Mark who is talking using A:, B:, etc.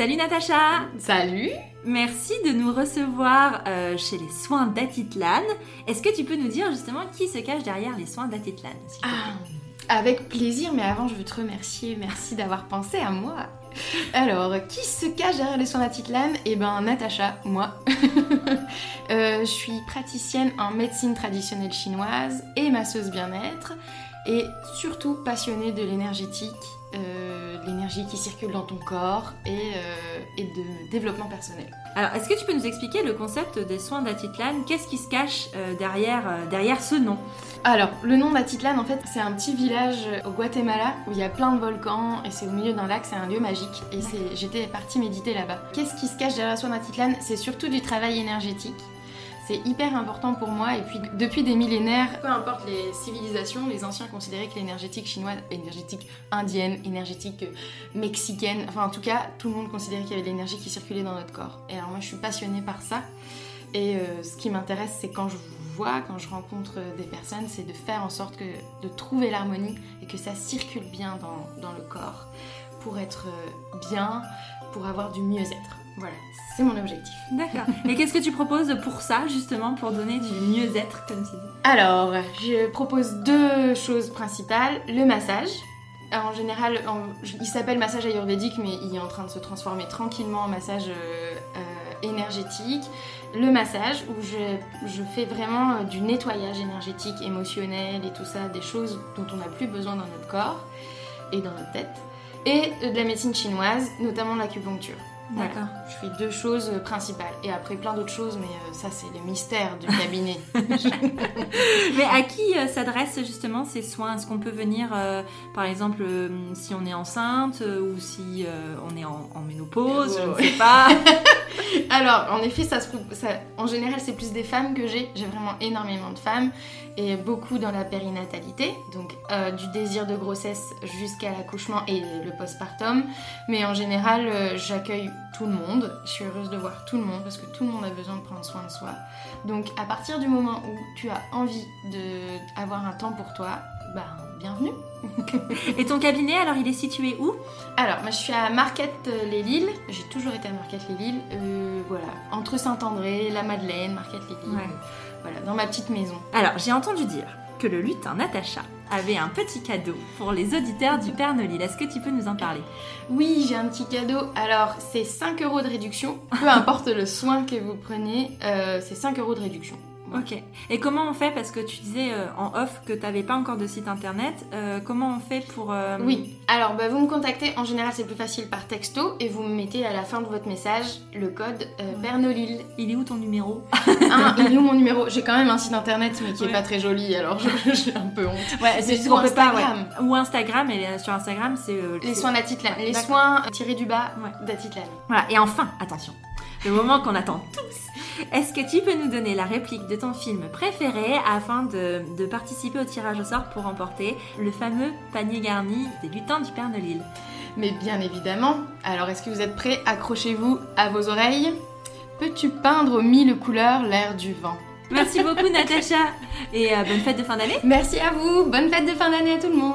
A: Salut Natacha
B: Salut
A: Merci de nous recevoir euh, chez les soins d'Atitlan. Est-ce que tu peux nous dire justement qui se cache derrière les soins d'Atitlan
B: Ah, avec plaisir, mais avant je veux te remercier, merci d'avoir pensé à moi. Alors, qui se cache derrière les soins d'Atitlan? Eh ben, Natacha, moi. Euh, je suis praticienne en médecine traditionnelle chinoise et masseuse bien-être, et surtout passionnée de l'énergétique, euh, l'énergie qui circule dans ton corps et, euh, et de développement personnel.
A: Alors, est-ce que tu peux nous expliquer le concept des soins d'Atitlan? Qu'est-ce qui se cache euh, derrière, derrière ce nom?
B: Alors, le nom d'Atitlan, en fait, c'est un petit village au Guatemala où il y a plein de volcans et c'est au milieu d'un lac, c'est un lieu magique. Et j'étais partie méditer là-bas. Qu'est-ce qui se cache derrière le soin d'Atitlan? C'est surtout du travail énergétique. C'est hyper important pour moi et puis depuis des millénaires, peu importe les civilisations, les anciens considéraient que l'énergétique chinoise, énergétique indienne, énergétique euh, mexicaine, enfin en tout cas tout le monde considérait qu'il y avait de l'énergie qui circulait dans notre corps. Et alors moi je suis passionnée par ça et euh, ce qui m'intéresse c'est quand je vois, quand je rencontre des personnes, c'est de faire en sorte que de trouver l'harmonie et que ça circule bien dans, le corps pour être euh, bien, pour avoir du mieux-être. Voilà, c'est mon objectif.
A: D'accord. Et qu'est-ce que tu proposes pour ça, justement, pour donner du mieux-être, comme tu dis
B: Alors, je propose deux choses principales. Le massage. Alors, en général, en- il s'appelle massage ayurvédique, mais il est en train de se transformer tranquillement en massage euh, euh, énergétique. Le massage, où je, je fais vraiment euh, du nettoyage énergétique, émotionnel et tout ça, des choses dont on n'a plus besoin dans notre corps et dans notre tête. Et de la médecine chinoise, notamment l'acupuncture. Voilà.
A: D'accord.
B: Je fais deux choses principales. Et après, plein d'autres choses, mais euh, ça, c'est le mystère du cabinet.
A: Mais à qui euh, s'adressent justement ces soins? Est-ce qu'on peut venir, euh, par exemple, si on est enceinte ou si euh, on est en, en ménopause, je ne sais pas?
B: Alors, en effet, ça se, ça- en général, c'est plus des femmes que j'ai. J'ai vraiment énormément de femmes et beaucoup dans la périnatalité, donc euh, du désir de grossesse jusqu'à l'accouchement et le postpartum. Mais en général, j'accueille tout le monde. Je suis heureuse de voir tout le monde parce que tout le monde a besoin de prendre soin de soi. Donc, à partir du moment où tu as envie d'avoir un temps pour toi, bah, bienvenue.
A: Et ton cabinet, alors, il est situé où?
B: Alors, moi je suis à Marquette-les-Lilles. J'ai toujours été à Marquette-les-Lilles. Euh, voilà, entre Saint-André, la Madeleine, Marquette-les-Lilles.
A: Ouais.
B: Voilà, dans ma petite maison.
A: Alors, j'ai entendu dire que le lutin Natacha avait un petit cadeau pour les auditeurs du Père Nolil. Est-ce que tu peux nous en parler?
B: Oui, j'ai un petit cadeau. Alors, c'est 5 euros de réduction. Peu importe le soin que vous prenez, euh, c'est 5 euros de réduction.
A: Ok. Et comment on fait Parce que tu disais euh, en off que tu n'avais pas encore de site internet. Euh, comment on fait pour... euh,
B: Oui, alors bah, vous me contactez, en général c'est plus facile par texto et vous me mettez à la fin de votre message le code Bernolil.
A: Il est où ton numéro
B: Ah, il est où mon numéro? J'ai quand même un site internet mais qui est
A: Ouais.
B: pas très joli alors j'ai un peu honte.
A: Ouais,
B: C'est
A: juste qu'on peut pas,
B: Instagram.
A: ouais. Ou Instagram, et sur Instagram, c'est...
B: Les soins d'Atitlan. Les soins tirés du bas
A: Ouais.
B: d'Atitlan.
A: Voilà, et enfin, attention, le moment qu'on attend tous, est-ce que tu peux nous donner la réplique de ton film préféré afin de, de participer au tirage au sort pour remporter le fameux panier garni des lutins du Père Nolil
B: Mais bien évidemment. Alors est-ce que vous êtes prêts? Accrochez-vous à vos oreilles. Peux-tu peindre aux mille couleurs l'air du vent?
A: Merci beaucoup Natacha et euh, bonne fête de fin d'année
B: Merci à vous. Bonne fête de fin d'année à tout le monde.